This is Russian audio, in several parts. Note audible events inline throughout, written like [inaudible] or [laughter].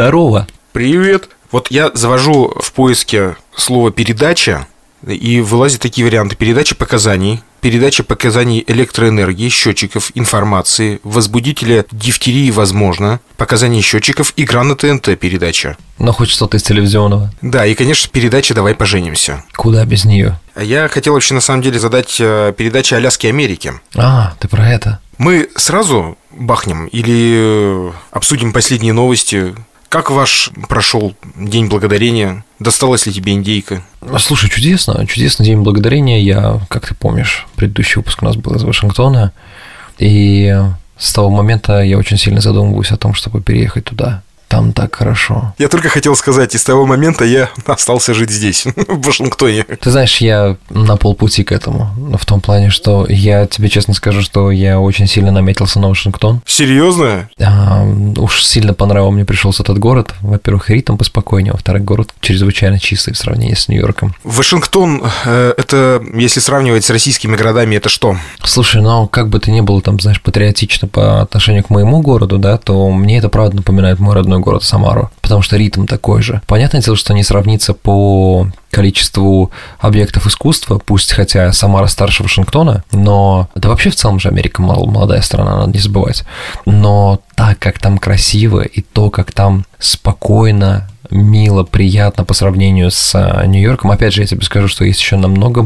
Здорово. Привет. Вот я завожу в поиске слово «передача», и вылазят такие варианты. Передача показаний, передача показаний электроэнергии, счетчиков, информации, возбудителя дифтерии возможно, показания счетчиков, игра на ТНТ передача. Но хоть что-то из телевизионного. Да, и, конечно, передача «Давай поженимся». Куда без нее? А я хотел вообще, на самом деле, задать э, передачу «Аляски Америки». А, ты про это? Мы сразу бахнем или э, обсудим последние новости, как ваш прошел День Благодарения? Досталась ли тебе индейка? Слушай, чудесно, чудесный День Благодарения. Я, как ты помнишь, предыдущий выпуск у нас был из Вашингтона, и с того момента я очень сильно задумываюсь о том, чтобы переехать туда. Там так хорошо. Я только хотел сказать, и с того момента я остался жить здесь, [laughs] в Вашингтоне. Ты знаешь, я на полпути к этому. В том плане, что я тебе честно скажу, что я очень сильно наметился на Вашингтон. Серьезно? А, уж сильно понравился мне пришелся этот город. Во-первых, ритм поспокойнее, во-вторых, город чрезвычайно чистый в сравнении с Нью-Йорком. Вашингтон, э, это, если сравнивать с российскими городами, это что? Слушай, ну, как бы ты ни был там, знаешь, патриотично по отношению к моему городу, да, то мне это правда напоминает мой родной город Самару, потому что ритм такой же. Понятное дело, что не сравнится по количеству объектов искусства, пусть хотя Самара старше Вашингтона, но да вообще в целом же Америка молодая страна, надо не забывать. Но так, как там красиво и то, как там спокойно, мило, приятно по сравнению с а, Нью-Йорком. Опять же, я тебе скажу, что есть еще намного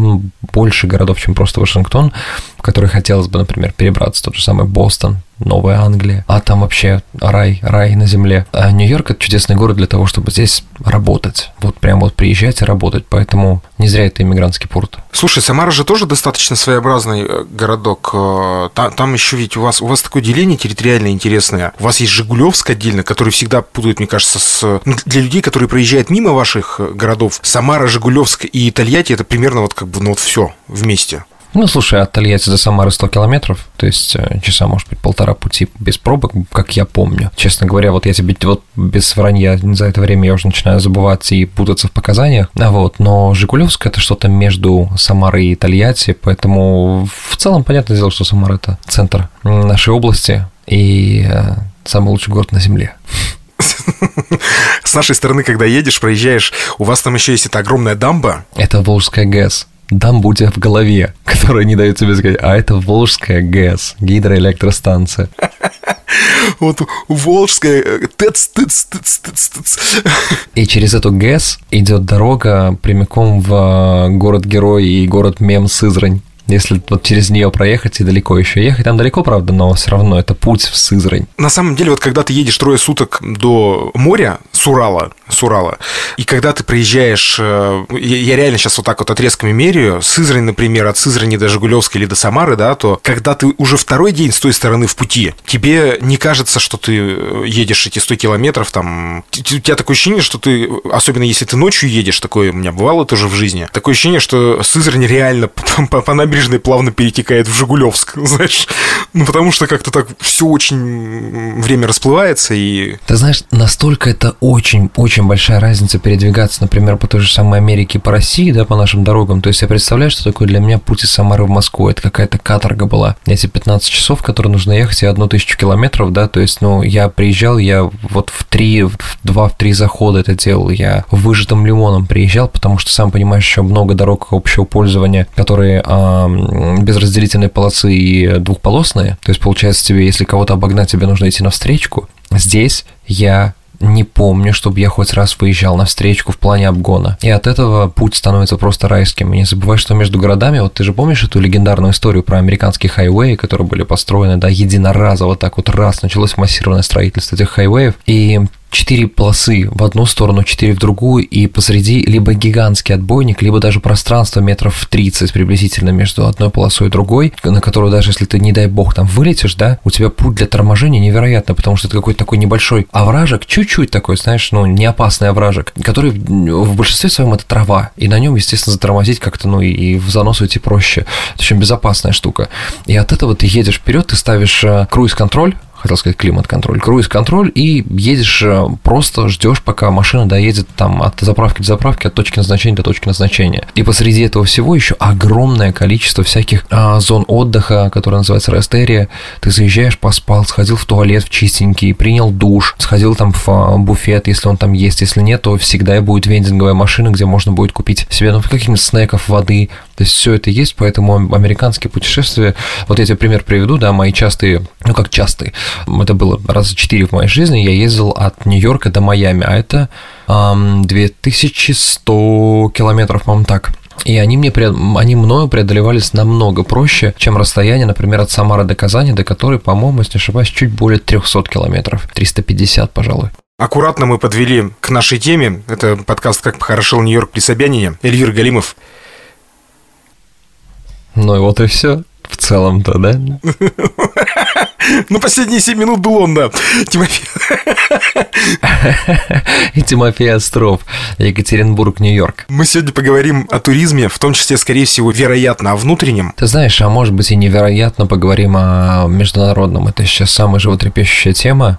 больше городов, чем просто Вашингтон, в которые хотелось бы, например, перебраться. Тот же самый Бостон, Новая Англия, а там вообще рай, рай на земле. А Нью-Йорк – это чудесный город для того, чтобы здесь работать. Вот прям вот приезжать и работать, поэтому не зря это иммигрантский порт. Слушай, Самара же тоже достаточно своеобразный э, городок. Э, там, там еще ведь у вас, у вас такое деление территориальное интересное. У вас есть Жигулевск отдельно, который всегда путает, мне кажется, с... Ну, для людей, которые проезжают мимо ваших э, городов, Самара, Жигулевск и Тольятти – это примерно вот как бы ну вот все вместе. Ну, слушай, от Тольятти до Самары 100 километров, то есть э, часа, может быть, полтора пути без пробок, как я помню. Честно говоря, вот я тебе вот без вранья за это время я уже начинаю забывать и путаться в показаниях, а вот, но Жигулевск – это что-то между Самарой и Тольятти, поэтому в целом понятное дело, что Самара – это центр нашей области и э, самый лучший город на Земле. С нашей стороны, когда едешь, проезжаешь, у вас там еще есть эта огромная дамба. Это Волжская ГЭС дамбу у тебя в голове, [laughs] которая не дает тебе сказать, а это Волжская ГЭС, гидроэлектростанция. [laughs] Вот Волжская, э, тыц, тыц, тыц, тыц, тыц. И через эту ГЭС идет дорога прямиком в э, город-герой и город-мем Сызрань. Если вот через нее проехать и далеко еще ехать, там далеко, правда, но все равно это путь в Сызрань. На самом деле, вот когда ты едешь трое суток до моря, с Урала, с Урала, и когда ты проезжаешь, э, я реально сейчас вот так вот отрезками меряю, Сызрань, например, от Сызрани до Жигулевской или до Самары, да, то когда ты уже второй день с той стороны в пути, тебе не кажется, что ты э, едешь эти 100 километров, там, у тебя такое ощущение, что ты, особенно если ты ночью едешь, такое у меня бывало тоже в жизни, такое ощущение, что Сызрань реально [laughs] по, по, по набережной плавно перетекает в Жигулевск, [laughs] знаешь, ну, потому что как-то так все очень время расплывается и... Ты знаешь, настолько это очень-очень большая разница передвигаться, например, по той же самой Америке, по России, да, по нашим дорогам. То есть я представляю, что такое для меня путь из Самары в Москву. Это какая-то каторга была. Эти 15 часов, которые нужно ехать, и одну тысячу километров, да, то есть, ну, я приезжал, я вот в три, в два, в три захода это делал. Я выжатым лимоном приезжал, потому что, сам понимаешь, еще много дорог общего пользования, которые а, без разделительной полосы и двухполосные. То есть, получается, тебе, если кого-то обогнать, тебе нужно идти на встречку. Здесь я не помню, чтобы я хоть раз выезжал на встречку в плане обгона. И от этого путь становится просто райским. И не забывай, что между городами, вот ты же помнишь эту легендарную историю про американские хайвеи, которые были построены, да, единоразово, так вот раз, началось массированное строительство этих хайвеев, и четыре полосы в одну сторону, четыре в другую, и посреди либо гигантский отбойник, либо даже пространство метров 30 приблизительно между одной полосой и другой, на которую даже если ты, не дай бог, там вылетишь, да, у тебя путь для торможения невероятно, потому что это какой-то такой небольшой овражек, чуть-чуть такой, знаешь, ну, не опасный овражек, который в большинстве своем это трава, и на нем, естественно, затормозить как-то, ну, и в занос уйти проще. Это очень безопасная штука. И от этого ты едешь вперед, ты ставишь э, круиз-контроль, хотел сказать климат-контроль, круиз-контроль, и едешь э, просто ждешь, пока машина доедет там от заправки до заправки, от точки назначения до точки назначения. И посреди этого всего еще огромное количество всяких а, зон отдыха, которые называются рестерия. Ты заезжаешь, поспал, сходил в туалет в чистенький, принял душ, сходил там в а, буфет, если он там есть, если нет, то всегда будет вендинговая машина, где можно будет купить себе ну, каких-нибудь снеков, воды. То есть все это есть, поэтому американские путешествия, вот я тебе пример приведу, да, мои частые, ну как частые, это было раза четыре в моей жизни, я ездил от Нью-Йорка до Майами, а это эм, 2100 километров, по-моему, так. И они, мне, они мною преодолевались намного проще, чем расстояние, например, от Самары до Казани, до которой, по-моему, если не ошибаюсь, чуть более 300 километров. 350, пожалуй. Аккуратно мы подвели к нашей теме. Это подкаст «Как похорошел Нью-Йорк при Собянине». Эльвир Галимов. Ну и вот и все в целом-то, да? [laughs] Ну, последние 7 минут был он, да. Тимофей. [laughs] И Тимофей Остров, Екатеринбург, Нью-Йорк. Мы сегодня поговорим о туризме, в том числе, скорее всего, вероятно, о внутреннем. Ты знаешь, а может быть и невероятно поговорим о международном. Это сейчас самая животрепещущая тема.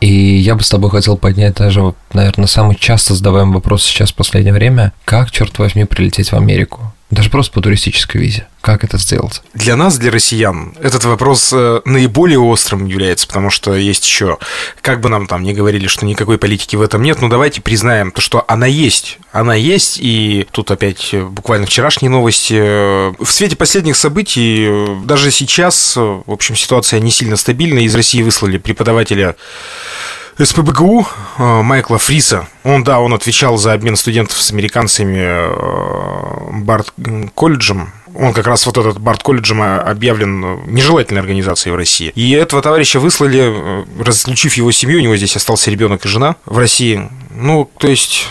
И я бы с тобой хотел поднять даже, наверное, самый часто задаваемый вопрос сейчас в последнее время. Как, черт возьми, прилететь в Америку? Даже просто по туристической визе. Как это сделать? Для нас, для россиян, этот вопрос э, наиболее острым является, потому что есть еще, как бы нам там не говорили, что никакой политики в этом нет, но давайте признаем то, что она есть. Она есть, и тут опять э, буквально вчерашние новости. В свете последних событий, э, даже сейчас, в общем, ситуация не сильно стабильна. Из России выслали преподавателя СПБГУ э, Майкла Фриса. Он, да, он отвечал за обмен студентов с американцами э, Барт колледжем. Он как раз вот этот Барт колледжем объявлен нежелательной организацией в России. И этого товарища выслали, э, разлучив его семью, у него здесь остался ребенок и жена в России. Ну, то есть...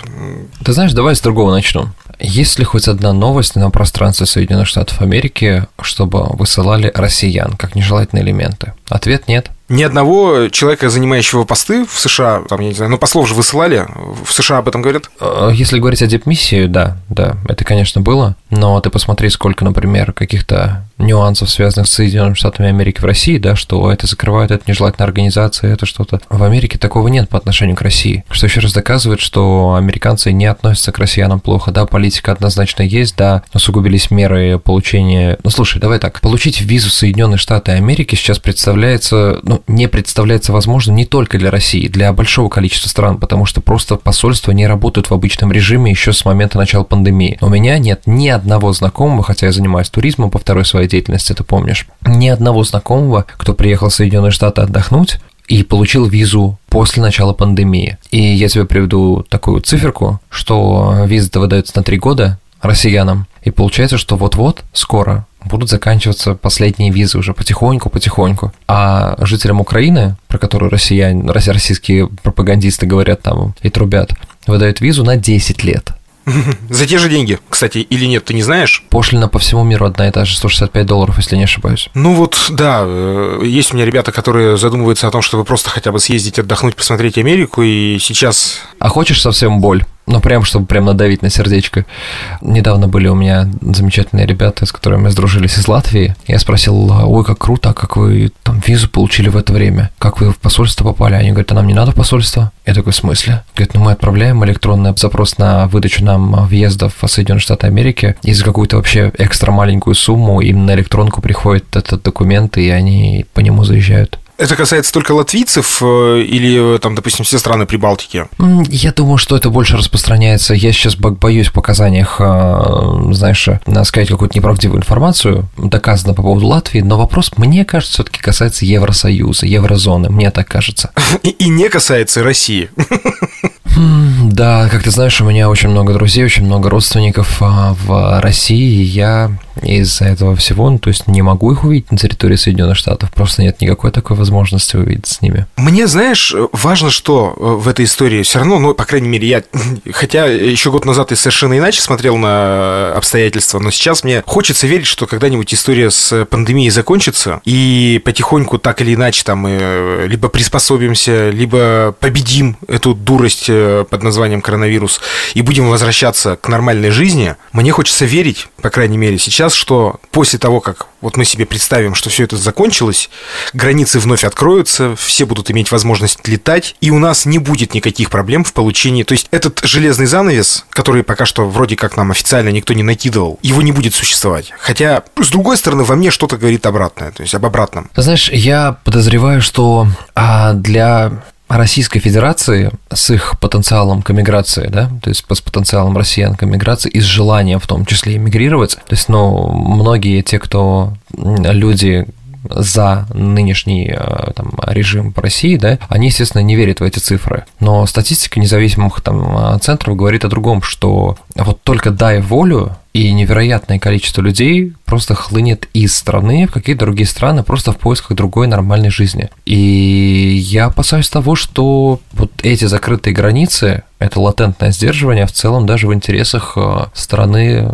Ты знаешь, давай с другого начну. Есть ли хоть одна новость на пространстве Соединенных Штатов Америки, чтобы высылали россиян как нежелательные элементы? Ответ нет ни одного человека, занимающего посты в США, там, я не знаю, ну, послов же высылали, в США об этом говорят? Э, если говорить о депмиссии, да, да, это, конечно, было, но ты посмотри, сколько, например, каких-то нюансов, связанных с Соединенными Штатами Америки в России, да, что это закрывают, это нежелательная организация, это что-то. В Америке такого нет по отношению к России, что еще раз доказывает, что американцы не относятся к россиянам плохо, да, политика однозначно есть, да, усугубились меры получения... Ну, слушай, давай так, получить визу в Соединенные Штаты Америки сейчас представляется, ну, не представляется возможным не только для России, для большого количества стран, потому что просто посольства не работают в обычном режиме еще с момента начала пандемии. У меня нет ни одного знакомого, хотя я занимаюсь туризмом по второй своей деятельности, ты помнишь, ни одного знакомого, кто приехал в Соединенные Штаты отдохнуть, и получил визу после начала пандемии. И я тебе приведу такую циферку, что виза-то выдается на три года россиянам, и получается, что вот-вот, скоро, будут заканчиваться последние визы уже потихоньку-потихоньку. А жителям Украины, про которую россияне, российские пропагандисты говорят там и трубят, выдают визу на 10 лет. [laughs] За те же деньги, кстати, или нет, ты не знаешь? Пошлина по всему миру одна и та же, 165 долларов, если не ошибаюсь. Ну вот, да, э, есть у меня ребята, которые задумываются о том, чтобы просто хотя бы съездить, отдохнуть, посмотреть Америку, и сейчас... А хочешь совсем боль? Ну, прям, чтобы прям надавить на сердечко. Недавно были у меня замечательные ребята, с которыми мы сдружились из Латвии. Я спросил, ой, как круто, а как вы там визу получили в это время? Как вы в посольство попали? Они говорят, а нам не надо посольство. Я такой, в смысле? Говорят, ну мы отправляем электронный запрос на выдачу нам въездов в Соединенные Штаты Америки. И за какую-то вообще экстра маленькую сумму им на электронку приходит этот документ, и они по нему заезжают. Это касается только латвийцев э, или, там, допустим, все страны Прибалтики? Я думаю, что это больше распространяется. Я сейчас боюсь в показаниях, э, знаешь, сказать какую-то неправдивую информацию, доказано по поводу Латвии, но вопрос, мне кажется, все-таки касается Евросоюза, еврозоны, мне так кажется. [laughs] И, и не касается России. [laughs] Да, как ты знаешь, у меня очень много друзей, очень много родственников а, в России. Я из-за этого всего, ну, то есть не могу их увидеть на территории Соединенных Штатов, просто нет никакой такой возможности увидеть с ними. Мне, знаешь, важно, что э, в этой истории все равно, ну, по крайней мере, я, [laughs] хотя еще год назад я совершенно иначе смотрел на обстоятельства, но сейчас мне хочется верить, что когда-нибудь история с пандемией закончится, и потихоньку так или иначе там э, либо приспособимся, либо победим эту дурость э, под названием коронавирус и будем возвращаться к нормальной жизни. Мне хочется верить, по крайней мере, сейчас сейчас, что после того, как вот мы себе представим, что все это закончилось, границы вновь откроются, все будут иметь возможность летать, и у нас не будет никаких проблем в получении. То есть этот железный занавес, который пока что вроде как нам официально никто не накидывал, его не будет существовать. Хотя, с другой стороны, во мне что-то говорит обратное, то есть об обратном. Знаешь, я подозреваю, что а, для Российской Федерации с их потенциалом к эмиграции, да, то есть с потенциалом россиян к эмиграции и с желанием в том числе эмигрировать, то есть, ну, многие те, кто люди, за нынешний э, там, режим России, да, они, естественно, не верят в эти цифры. Но статистика независимых там, центров говорит о другом, что вот только дай волю, и невероятное количество людей просто хлынет из страны в какие-то другие страны просто в поисках другой нормальной жизни. И я опасаюсь того, что вот эти закрытые границы, это латентное сдерживание в целом даже в интересах э, страны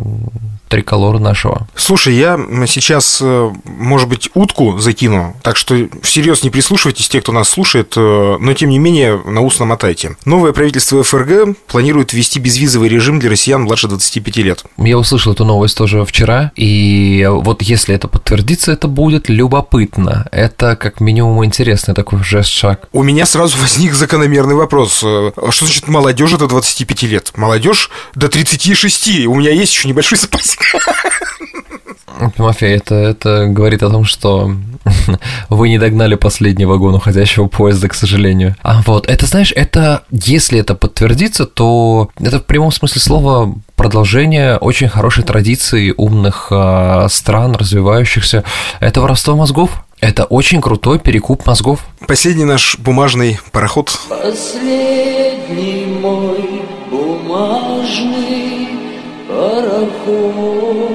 триколора нашего. Слушай, я сейчас, э, может быть, утку закину, так что всерьез не прислушивайтесь, те, кто нас слушает, э, но тем не менее на ус намотайте. Новое правительство ФРГ планирует ввести безвизовый режим для россиян младше 25 лет. Я услышал эту новость тоже вчера, и вот если это подтвердится, это будет любопытно. Это как минимум интересный такой жест-шаг. У меня сразу [laughs] возник закономерный вопрос. Э, что значит молодежь до 25 лет? Молодежь до 36. У меня есть еще небольшой [laughs] запас [laughs] Тимофей, это, это говорит о том, что [laughs] вы не догнали последний вагон уходящего поезда, к сожалению. А вот, это, знаешь, это, если это подтвердится, то это в прямом смысле слова продолжение очень хорошей традиции умных э, стран, развивающихся. Это воровство мозгов. Это очень крутой перекуп мозгов. Последний наш бумажный пароход. Последний мой бумажный пароход.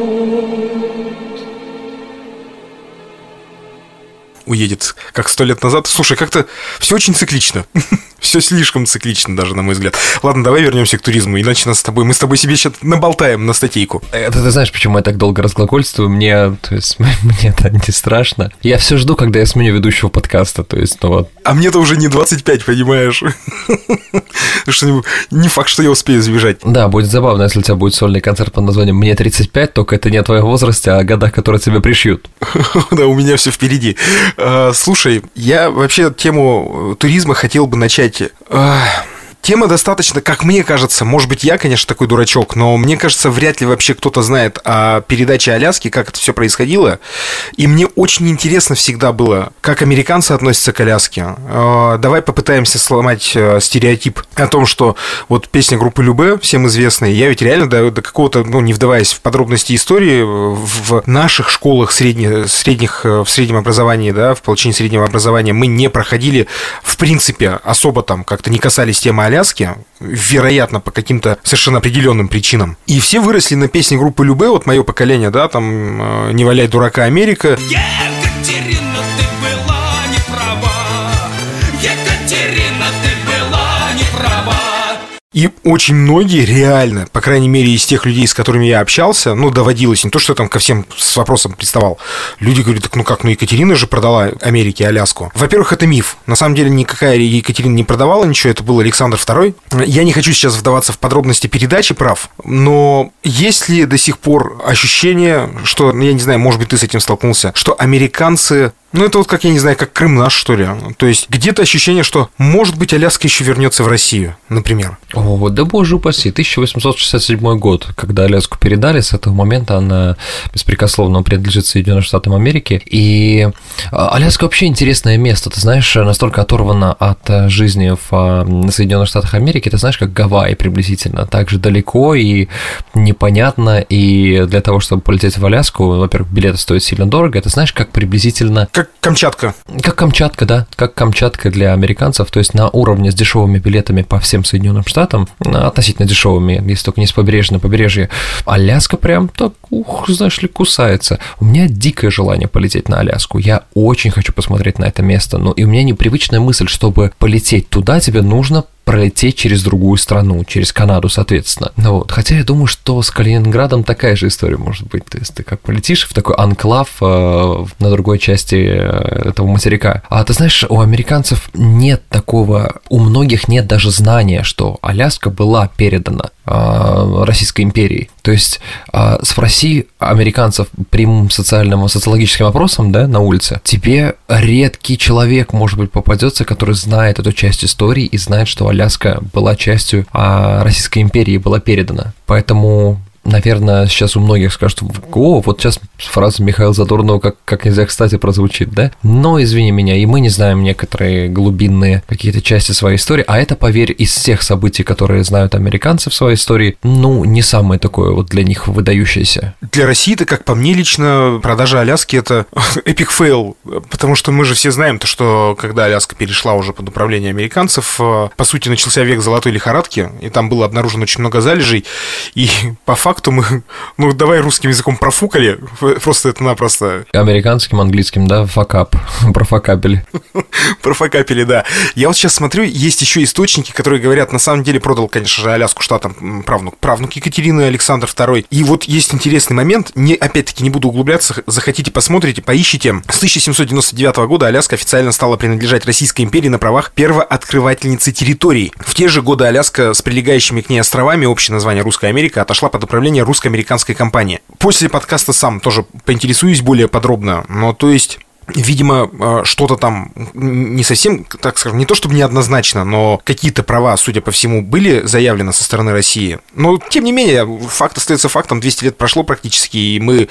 Уедет, как сто лет назад. Слушай, как-то все очень циклично. [laughs] Все слишком циклично даже, на мой взгляд. Ладно, давай вернемся к туризму, иначе нас с тобой, мы с тобой себе сейчас наболтаем на статейку. Это ты знаешь, почему я так долго разглагольствую? Мне, то есть, [laughs] мне это не страшно. Я все жду, когда я сменю ведущего подкаста, то есть, ну вот. А мне-то уже не 25, понимаешь? [laughs] [laughs] Что не факт, что я успею сбежать. Да, будет забавно, если у тебя будет сольный концерт под названием «Мне 35», только это не о твоем возрасте, а о годах, которые тебя пришьют. [laughs] Да, у меня все впереди. А, слушай, я вообще тему туризма хотел бы начать знаете, Тема достаточно, как мне кажется, может быть, я, конечно, такой дурачок, но мне кажется, вряд ли вообще кто-то знает о передаче Аляски, как это все происходило. И мне очень интересно всегда было, как американцы относятся к Аляске. А, давай попытаемся сломать э, стереотип о том, что вот песня группы Любе, всем известная, я ведь реально до, до какого-то, ну, не вдаваясь в подробности истории, в наших школах средних, средних, э, в среднем образовании, да, в получении среднего образования мы не проходили, в принципе, особо там как-то не касались темы Аляски, Аляске, вероятно, по каким-то совершенно определенным причинам. И все выросли на песне группы Любе, вот мое поколение, да, там э, «Не валяй дурака, Америка». Екатерина, И очень многие реально, по крайней мере, из тех людей, с которыми я общался, ну, доводилось, не то, что я там ко всем с вопросом приставал, люди говорят, так ну как, ну Екатерина же продала Америке Аляску. Во-первых, это миф. На самом деле никакая Екатерина не продавала ничего, это был Александр II. Я не хочу сейчас вдаваться в подробности передачи прав, но есть ли до сих пор ощущение, что, ну, я не знаю, может быть, ты с этим столкнулся, что американцы ну, это вот как, я не знаю, как Крым наш, что ли. То есть где-то ощущение, что, может быть, Аляска еще вернется в Россию, например. О, да боже упаси, 1867 год, когда Аляску передали, с этого момента она беспрекословно принадлежит Соединенным Штатам Америки. И а, Аляска вообще интересное место, ты знаешь, настолько оторвана от э, жизни в а, Соединенных Штатах Америки, ты знаешь, как Гавайи приблизительно, так же далеко и непонятно, и для того, чтобы полететь в Аляску, во-первых, билеты стоят сильно дорого, это знаешь, как приблизительно... Как Камчатка. Как Камчатка, да, как Камчатка для американцев, то есть на уровне с дешевыми билетами по всем Соединенным Штатам, относительно дешевыми, если только не с побережья на побережье. Аляска прям так, ух, знаешь ли, кусается. У меня дикое желание полететь на Аляску. Я очень хочу посмотреть на это место. Ну и у меня непривычная мысль, чтобы полететь туда, тебе нужно пролететь через другую страну, через Канаду, соответственно. Ну вот. Хотя я думаю, что с Калининградом такая же история может быть. То есть ты как полетишь в такой анклав э, на другой части э, этого материка. А ты знаешь, у американцев нет такого, у многих нет даже знания, что Аляска была передана э, Российской империей. То есть э, спроси американцев прямым социальным, социологическим опросом, да, на улице, тебе редкий человек, может быть, попадется, который знает эту часть истории и знает, что Аляска была частью а, Российской империи, была передана. Поэтому наверное, сейчас у многих скажут, о, вот сейчас фраза Михаила Задорнова как, как нельзя кстати прозвучит, да? Но, извини меня, и мы не знаем некоторые глубинные какие-то части своей истории, а это, поверь, из всех событий, которые знают американцы в своей истории, ну, не самое такое вот для них выдающееся. Для России это, как по мне лично, продажа Аляски это [laughs] epic fail, потому что мы же все знаем то, что когда Аляска перешла уже под управление американцев, э, по сути, начался век золотой лихорадки, и там было обнаружено очень много залежей, и [laughs] по факту факту мы, [laughs] ну, давай русским языком профукали, [laughs] просто это напросто. Американским, английским, да, fuck-up, [laughs] профакапили. Профакапили, да. Я вот сейчас смотрю, есть еще источники, которые говорят, на самом деле продал, конечно же, Аляску штатам правнук, правнук Екатерины Александр II. И вот есть интересный момент, не, опять-таки не буду углубляться, захотите, посмотрите, поищите. С 1799 года Аляска официально стала принадлежать Российской империи на правах первооткрывательницы территорий. В те же годы Аляска с прилегающими к ней островами, общее название Русская Америка, отошла под управление управления русско-американской компании. После подкаста сам тоже поинтересуюсь более подробно, но то есть видимо, э, что-то там не совсем, так скажем, не то чтобы неоднозначно, но какие-то права, судя по всему, были заявлены со стороны России. Но, тем не менее, факт остается фактом, 200 лет прошло практически, и мы,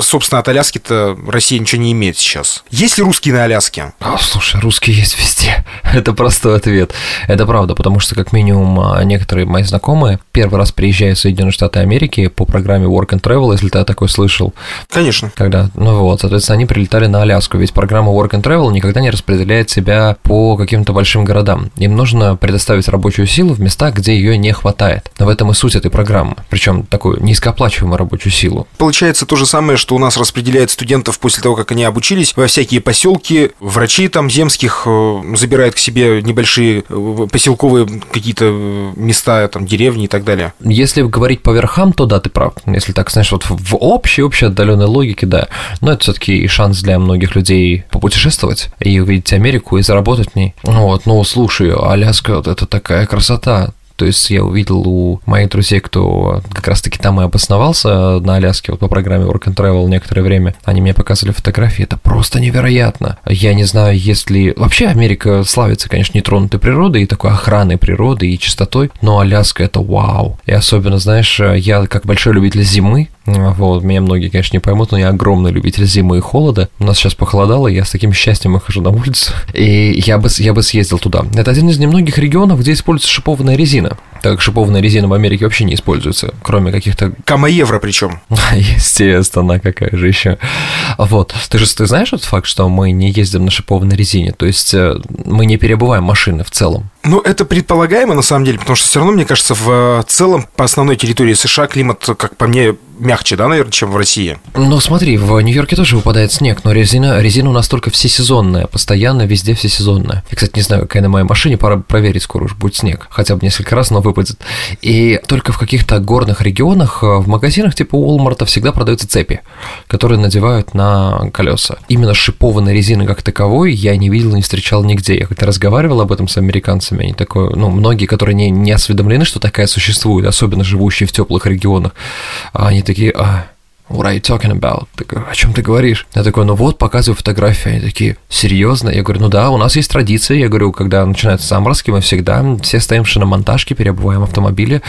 собственно, от Аляски-то Россия ничего не имеет сейчас. Есть ли русские на Аляске? О, слушай, русские есть везде. [laughs] Это простой ответ. Это правда, потому что, как минимум, а, некоторые мои знакомые первый раз приезжают в Соединенные Штаты Америки по программе Work and Travel, если ты такой слышал. Конечно. Когда, ну вот, соответственно, они прилетали на Аляску Аляску, ведь программа Work and Travel никогда не распределяет себя по каким-то большим городам. Им нужно предоставить рабочую силу в местах, где ее не хватает. Но в этом и суть этой программы, причем такую низкооплачиваемую рабочую силу. Получается то же самое, что у нас распределяет студентов после того, как они обучились во всякие поселки, врачи там земских э, забирают к себе небольшие э, поселковые какие-то э, места, там деревни и так далее. Если говорить по верхам, то да, ты прав. Если так, знаешь, вот в общей, общей отдаленной логике, да. Но это все-таки шанс для многих многих людей попутешествовать и увидеть Америку и заработать в ней. Вот, ну, слушай, Аляска, вот это такая красота. То есть я увидел у моих друзей, кто как раз-таки там и обосновался на Аляске, вот по программе Work and Travel некоторое время, они мне показывали фотографии, это просто невероятно. Я не знаю, если... Вообще Америка славится, конечно, нетронутой природой и такой охраной природы и чистотой, но Аляска — это вау. И особенно, знаешь, я как большой любитель зимы, вот, меня многие, конечно, не поймут, но я огромный любитель зимы и холода. У нас сейчас похолодало, я с таким счастьем выхожу на улицу. И я бы, я бы съездил туда. Это один из немногих регионов, где используется шипованная резина. Так как шипованная резина в Америке вообще не используется, кроме каких-то... Кама-евро причем. [laughs] Естественно, какая же еще. Вот. Ты же ты знаешь этот факт, что мы не ездим на шипованной резине? То есть э, мы не перебываем машины в целом. Ну, это предполагаемо, на самом деле, потому что все равно, мне кажется, в целом по основной территории США климат, как по мне, мягче, да, наверное, чем в России. Ну, смотри, в Нью-Йорке тоже выпадает снег, но резина, резина у нас только всесезонная, постоянно везде всесезонная. Я, кстати, не знаю, какая на моей машине, пора проверить, скоро уж будет снег. Хотя бы несколько раз, но выпадет. И только в каких-то горных регионах, э, в магазинах типа Уолмарта всегда продаются цепи, которые надевают на колеса. Именно шипованной резины как таковой я не видел, не встречал нигде. Я как-то разговаривал об этом с американцами, они такое, ну, многие, которые не, не осведомлены, что такая существует, особенно живущие в теплых регионах, они такие, а, What are you talking about? Такой, о чем ты говоришь? Я такой, ну вот, показываю фотографии. Они такие, серьезно? Я говорю, ну да, у нас есть традиция. Я говорю, когда начинаются заморозки, мы всегда все стоим в шиномонтажке, переобуваем автомобили.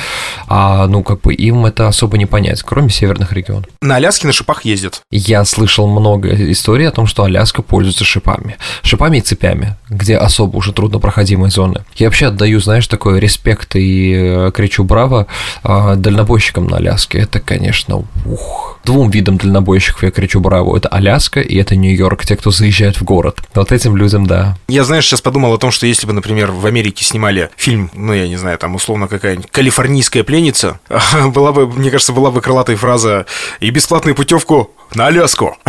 А, ну, как бы им это особо не понять, кроме северных регионов. На Аляске на шипах ездят. Я слышал много историй о том, что Аляска пользуется шипами. Шипами и цепями, где особо уже труднопроходимые зоны. Я вообще отдаю, знаешь, такой респект и э, кричу браво а, дальнобойщикам на Аляске. Это, конечно, ух, двум видам дальнобойщиков я кричу браво. Это Аляска и это Нью-Йорк, те, кто заезжает в город. Вот этим людям, да. Я, знаешь, сейчас подумал о том, что если бы, например, в Америке снимали фильм, ну, я не знаю, там, условно, какая-нибудь калифорнийская пленница, [laughs] была бы, мне кажется, была бы крылатая фраза «И бесплатную путевку на Аляску. [laughs]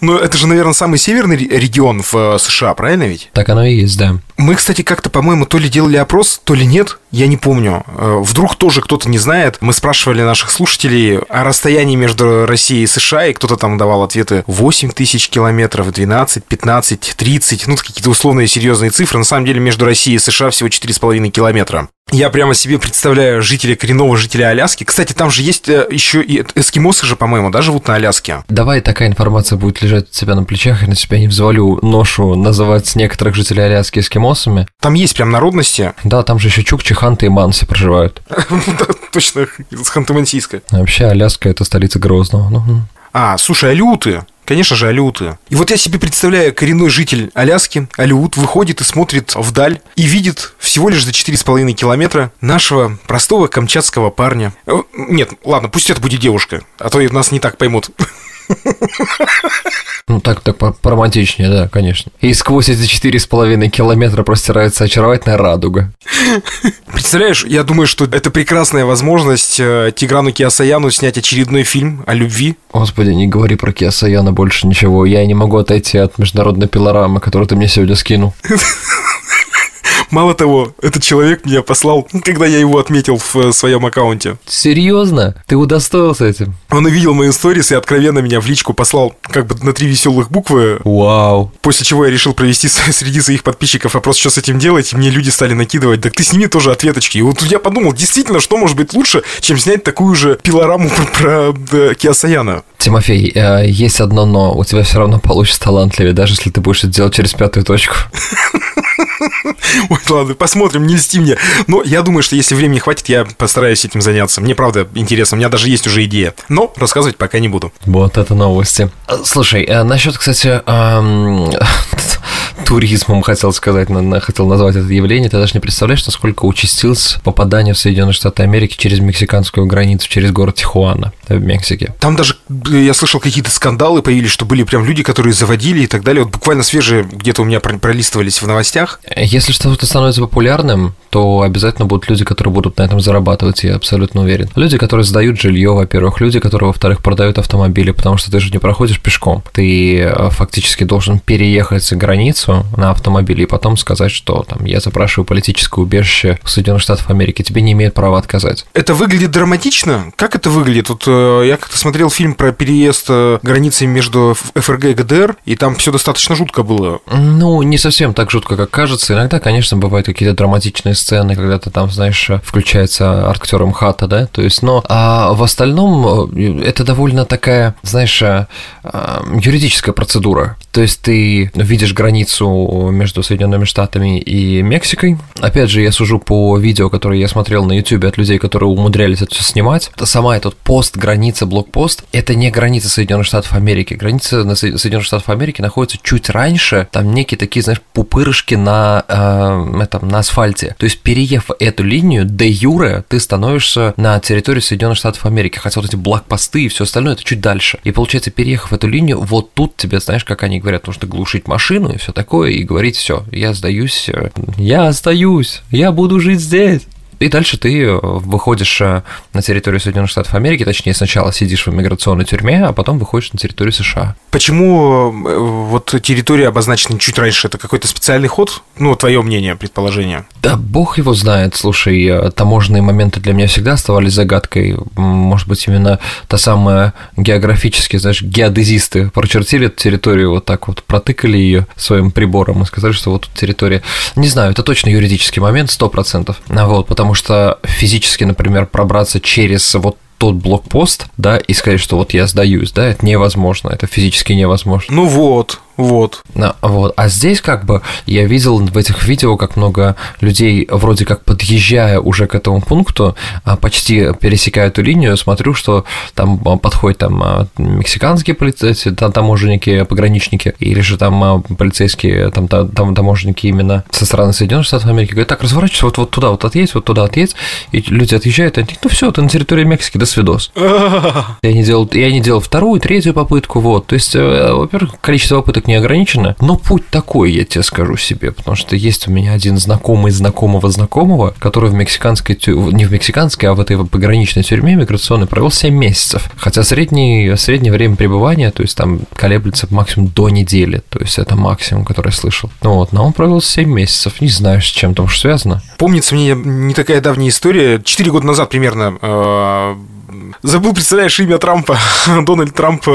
Ну, это же, наверное, самый северный регион в э, США, правильно ведь? Так оно и есть, да. Мы, кстати, как-то, по-моему, то ли делали опрос, то ли нет, я не помню. Э, вдруг тоже кто-то не знает. Мы спрашивали наших слушателей о расстоянии между Россией и США, и кто-то там давал ответы 8 тысяч километров, 12, 15, 30, ну, какие-то условные серьезные цифры. На самом деле, между Россией и США всего 4,5 километра. Я прямо себе представляю жителя, коренного жителя Аляски. Кстати, там же есть э, еще и эскимосы же, по-моему, да, живут на Аляске. Давай такая информация будет лежать у тебя на плечах, и на себя не взвалю ношу называть некоторых жителей Аляски эскимосами. Там есть прям народности. Да, там же еще чукчи, ханты и манси проживают. [laughs] Точно, с Ханты-Мансийска. Вообще, Аляска – это столица Грозного. Ну. А, слушай, алюты. Конечно же, алюты. И вот я себе представляю, коренной житель Аляски, Алют, выходит и смотрит вдаль и видит всего лишь за 4,5 километра нашего простого камчатского парня. Э, Нет, ладно, пусть это будет девушка, а то нас не так поймут. [laughs] ну так, так поромантичнее, да, конечно. И сквозь эти четыре с половиной километра простирается очаровательная радуга. Представляешь, я думаю, что это прекрасная возможность э, Тиграну Киасаяну снять очередной фильм о любви. Господи, не говори про Киасаяна больше ничего. Я не могу отойти от международной пилорамы, которую ты мне сегодня скинул. [laughs] Мало того, этот человек меня послал, когда я его отметил в э, своем аккаунте. Серьезно? Ты удостоился этим? Он увидел мои сторис и откровенно меня в личку послал как бы на три веселых буквы, Вау. после чего я решил провести [laughs] среди своих подписчиков опрос, что с этим делать, и мне люди стали накидывать, так ты сними тоже ответочки. И вот я подумал, действительно, что может быть лучше, чем снять такую же пилораму [laughs] про, про э, Киасаяна. Тимофей, э, есть одно но. У тебя все равно получится талантливее, даже если ты будешь это делать через пятую точку. [laughs] Ой, ладно, посмотрим, не льсти мне. Но я думаю, что если времени хватит, я постараюсь этим заняться. Мне правда интересно, у меня даже есть уже идея. Но рассказывать пока не буду. Вот это новости. Э, Слушай, э, насчет, кстати, эм, [laughs] туризмом хотел сказать, хотел назвать это явление. Ты даже не представляешь, насколько участилось попадание в Соединенные Штаты Америки через мексиканскую границу, через город Тихуана в Мексике. Там даже, э, я слышал, какие-то скандалы появились, что были прям люди, которые заводили и так далее. Вот буквально свежие где-то у меня про- пролистывались в новостях. Если что-то становится популярным, то обязательно будут люди, которые будут на этом зарабатывать, я абсолютно уверен. Люди, которые сдают жилье, во-первых, люди, которые, во-вторых, продают автомобили, потому что ты же не проходишь пешком. Ты э, фактически должен переехать за на автомобиле и потом сказать, что там я запрашиваю политическое убежище в Соединенных Штатах Америки. Тебе не имеют права отказать. Это выглядит драматично? Как это выглядит? Вот э, я как-то смотрел фильм про переезд э, границы между ФРГ и ГДР, и там все достаточно жутко было. Ну, не совсем так жутко, как кажется. Иногда, конечно, бывают какие-то драматичные сцены, когда ты там, знаешь, включается актер МХАТа, да, то есть, но а в остальном э, это довольно такая, знаешь, э, э, юридическая процедура. То есть ты видишь границу между Соединенными Штатами и Мексикой. Опять же, я сужу по видео, которые я смотрел на YouTube от людей, которые умудрялись это все снимать. Сама этот пост, граница, блокпост, это не граница Соединенных Штатов Америки. Граница Соединенных Штатов Америки находится чуть раньше. Там некие такие, знаешь, пупырышки на, э, этом, на асфальте. То есть, переев эту линию, де юре, ты становишься на территории Соединенных Штатов Америки. Хотя вот эти блокпосты и все остальное, это чуть дальше. И получается, переехав эту линию, вот тут тебе, знаешь, как они говорят, нужно глушить машину и все такое, и говорить, все, я сдаюсь, э, я остаюсь, я буду жить здесь. И дальше ты э, выходишь э, на территорию Соединенных Штатов Америки, точнее, сначала сидишь в иммиграционной тюрьме, а потом выходишь на территорию США. Почему э, вот территория обозначена чуть раньше? Это какой-то специальный ход? Ну, твое мнение, предположение. Да бог его знает, слушай, таможенные моменты для меня всегда оставались загадкой. Может быть, именно та самая географически, знаешь, геодезисты прочертили эту территорию, вот так вот протыкали ее своим прибором и сказали, что вот тут территория. Не знаю, это точно юридический момент, сто процентов. Вот, потому что физически, например, пробраться через вот тот блокпост, да, и сказать, что вот я сдаюсь, да, это невозможно, это физически невозможно. Ну вот, вот. Да, вот. А здесь как бы я видел в этих видео, как много людей, вроде как подъезжая уже к этому пункту, а, почти пересекая эту линию, смотрю, что там а, подходят там а, мексиканские полицейские, там таможенники, пограничники, или же там а, полицейские, там, та- там таможенники именно со стороны Соединенных Штатов Америки, говорят, так, разворачивайся, вот, вот туда вот отъедь, вот туда отъедь, и люди отъезжают, и они, ну все, ты на территории Мексики, до свидос. [laughs] Я не делал, я не делал вторую, третью попытку, вот. То есть, э, во-первых, количество попыток не ограничено, но путь такой, я тебе скажу себе, потому что есть у меня один знакомый знакомого знакомого, который в мексиканской, тю- не в мексиканской, а в этой пограничной тюрьме миграционной провел 7 месяцев. Хотя средний, среднее время пребывания, то есть там колеблется максимум до недели, то есть это максимум, который я слышал. Ну вот, но он провел 7 месяцев, не знаю, с чем там уж связано. Помнится мне не такая давняя история. Четыре года назад примерно э, забыл, представляешь, имя Трампа. [laughs] Дональд Трамп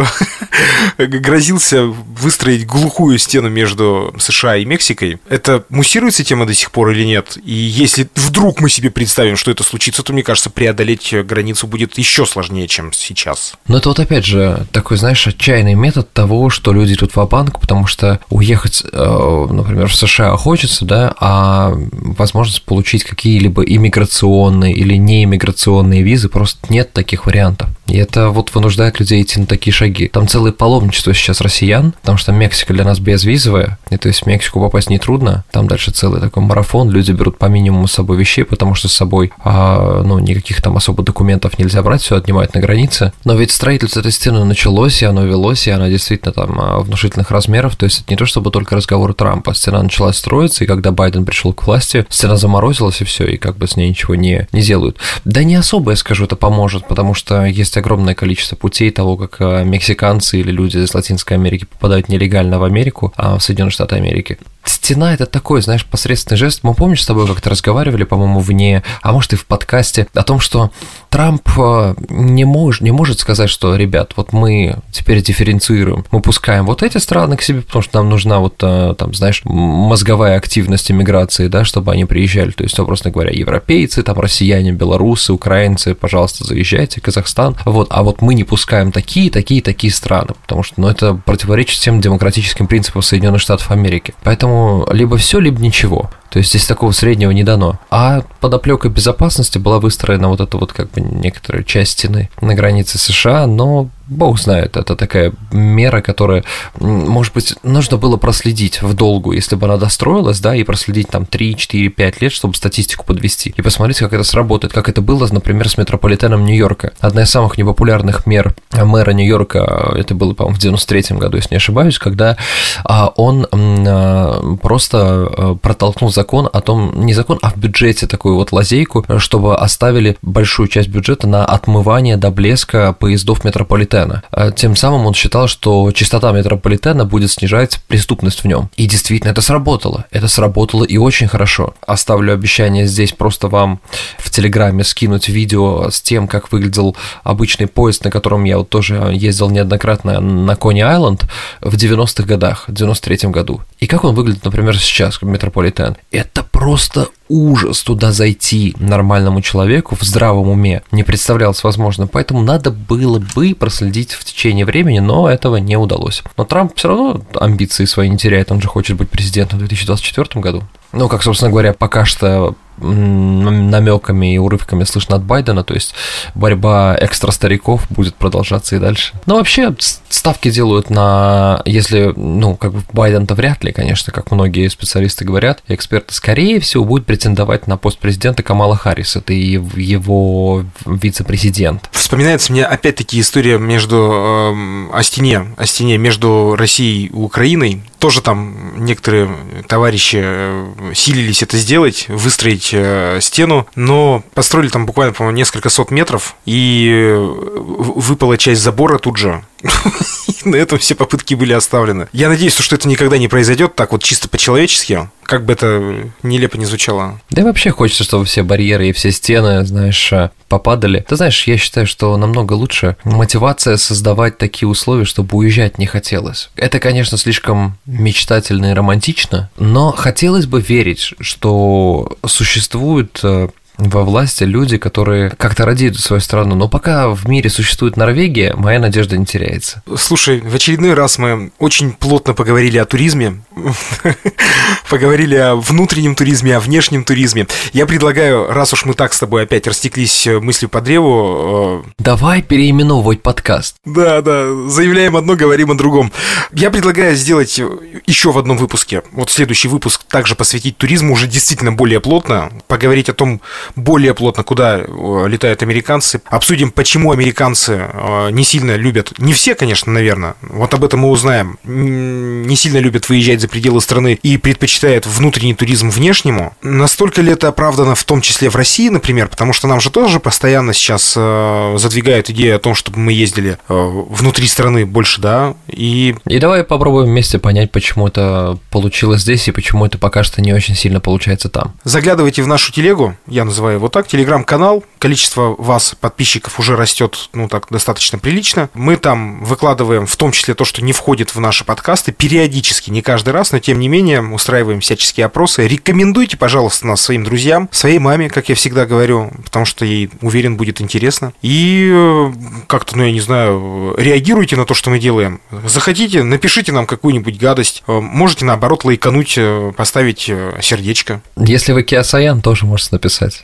грозился выстроить глухую стену между США и Мексикой. Это муссируется тема до сих пор или нет? И если вдруг мы себе представим, что это случится, то, мне кажется, преодолеть границу будет еще сложнее, чем сейчас. Но это вот опять же такой, знаешь, отчаянный метод того, что люди идут в банк потому что уехать, э, например, в США хочется, да, а возможность получить какие-либо иммиграционные или неиммиграционные визы просто нет таких вариантов. И это вот вынуждает людей идти на такие шаги. Там целое паломничество сейчас россиян, потому что Мексика для нас безвизовая, и то есть в Мексику попасть нетрудно. Там дальше целый такой марафон, люди берут по минимуму с собой вещей, потому что с собой, а, ну, никаких там особо документов нельзя брать, все отнимают на границе. Но ведь строительство этой стены началось, и оно велось, и она действительно там а, внушительных размеров, то есть это не то, чтобы только разговор Трампа. Стена начала строиться, и когда Байден пришел к власти, стена заморозилась, и все, и как бы с ней ничего не, не делают. Да не особо, я скажу, это поможет, потому что есть огромное количество путей того, как э, мексиканцы или люди из Латинской Америки попадают нелегально в Америку, а в Соединенные Штаты Америки. Стена – это такой, знаешь, посредственный жест. Мы помнишь с тобой как-то разговаривали, по-моему, вне, а может и в подкасте, о том, что Трамп э, не, мож, не может сказать, что, ребят, вот мы теперь дифференцируем, мы пускаем вот эти страны к себе, потому что нам нужна вот, э, там, знаешь, мозговая активность иммиграции, да, чтобы они приезжали. То есть, образно говоря, европейцы, там, россияне, белорусы, украинцы, пожалуйста, заезжайте, Казахстан. Вот, а вот мы не пускаем такие, такие, такие страны, потому что, ну, это противоречит всем демократическим принципам Соединенных Штатов Америки. Поэтому Поэтому либо все, либо ничего. То есть здесь такого среднего не дано. А под оплекой безопасности была выстроена вот эта вот как бы некоторая часть стены на границе США, но бог знает, это такая мера, которая, может быть, нужно было проследить в долгу, если бы она достроилась, да, и проследить там 3, 4, 5 лет, чтобы статистику подвести, и посмотреть, как это сработает, как это было, например, с метрополитеном Нью-Йорка. Одна из самых непопулярных мер мэра Нью-Йорка, это было, по-моему, в 93 году, если не ошибаюсь, когда а, он а, просто а, протолкнул закон закон о том, не закон, а в бюджете такую вот лазейку, чтобы оставили большую часть бюджета на отмывание до блеска поездов метрополитена. А тем самым он считал, что частота метрополитена будет снижать преступность в нем. И действительно это сработало. Это сработало и очень хорошо. Оставлю обещание здесь просто вам в Телеграме скинуть видео с тем, как выглядел обычный поезд, на котором я вот тоже ездил неоднократно на Кони Айленд в 90-х годах, в 93-м году. И как он выглядит, например, сейчас, метрополитен. Это просто ужас туда зайти нормальному человеку в здравом уме не представлялось возможным, поэтому надо было бы проследить в течение времени, но этого не удалось. Но Трамп все равно амбиции свои не теряет, он же хочет быть президентом в 2024 году. Ну, как, собственно говоря, пока что намеками и урывками слышно от Байдена, то есть борьба экстра стариков будет продолжаться и дальше. Но вообще ставки делают на, если, ну, как бы Байден-то вряд ли, конечно, как многие специалисты говорят, эксперты, скорее всего, будет претендовать на пост президента Камала Харрис, это его вице-президент. Вспоминается мне опять-таки история между э, о стене, о стене между Россией и Украиной, тоже там некоторые товарищи э, силились это сделать, выстроить э, стену, но построили там буквально, по-моему, несколько сот метров, и э, выпала часть забора тут же. [laughs] На этом все попытки были оставлены. Я надеюсь, что это никогда не произойдет так вот чисто по-человечески, как бы это нелепо не звучало. Да и вообще хочется, чтобы все барьеры и все стены, знаешь, попадали. Ты знаешь, я считаю, что намного лучше мотивация создавать такие условия, чтобы уезжать не хотелось. Это, конечно, слишком мечтательно и романтично, но хотелось бы верить, что существует э, во власти люди, которые как-то радеют свою страну. Но пока в мире существует Норвегия, моя надежда не теряется. Слушай, в очередной раз мы очень плотно поговорили о туризме, [laughs] поговорили о внутреннем туризме, о внешнем туризме. Я предлагаю, раз уж мы так с тобой опять растеклись мыслью по древу... Э, Давай переименовывать подкаст. Да, да, заявляем одно, говорим о другом. Я предлагаю сделать еще в одном выпуске, вот следующий выпуск также посвятить туризму уже действительно более плотно, поговорить о том, более плотно, куда э, летают американцы. Обсудим, почему американцы э, не сильно любят, не все, конечно, наверное, вот об этом мы узнаем, не сильно любят выезжать за пределы страны и предпочитают внутренний туризм внешнему. Настолько ли это оправдано в том числе в России, например, потому что нам же тоже постоянно сейчас э, задвигают идею о том, чтобы мы ездили внутри страны больше, да, и... И давай попробуем вместе понять, почему это получилось здесь и почему это пока что не очень сильно получается там. Заглядывайте в нашу телегу, я называю его так, телеграм-канал. Количество вас, подписчиков, уже растет, ну, так, достаточно прилично. Мы там выкладываем в том числе то, что не входит в наши подкасты, периодически, не каждый раз, но тем не менее устраиваем всяческие опросы. Рекомендуйте, пожалуйста, нас своим друзьям, своей маме, как я всегда говорю, потому что ей, уверен, будет интересно. И э, как-то, ну, я не знаю, реагируйте на то, что мы делаем. Захотите, напишите нам какую-нибудь гадость. Э, можете, наоборот, лайкануть, э, поставить сердечко. Если вы Киасаян, тоже можете написать.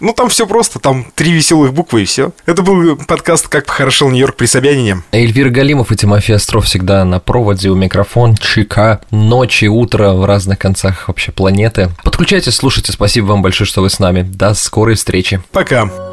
Ну, там все просто, там три веселых буквы и все. Это был подкаст «Как похорошел Нью-Йорк при Собянине». Эльвир Галимов и Тимофей Остров всегда на проводе у микрофон, ЧК, ночи, утро в разных концах вообще планеты. Подключайтесь, слушайте, спасибо вам большое, что вы с нами. До скорой встречи. Пока.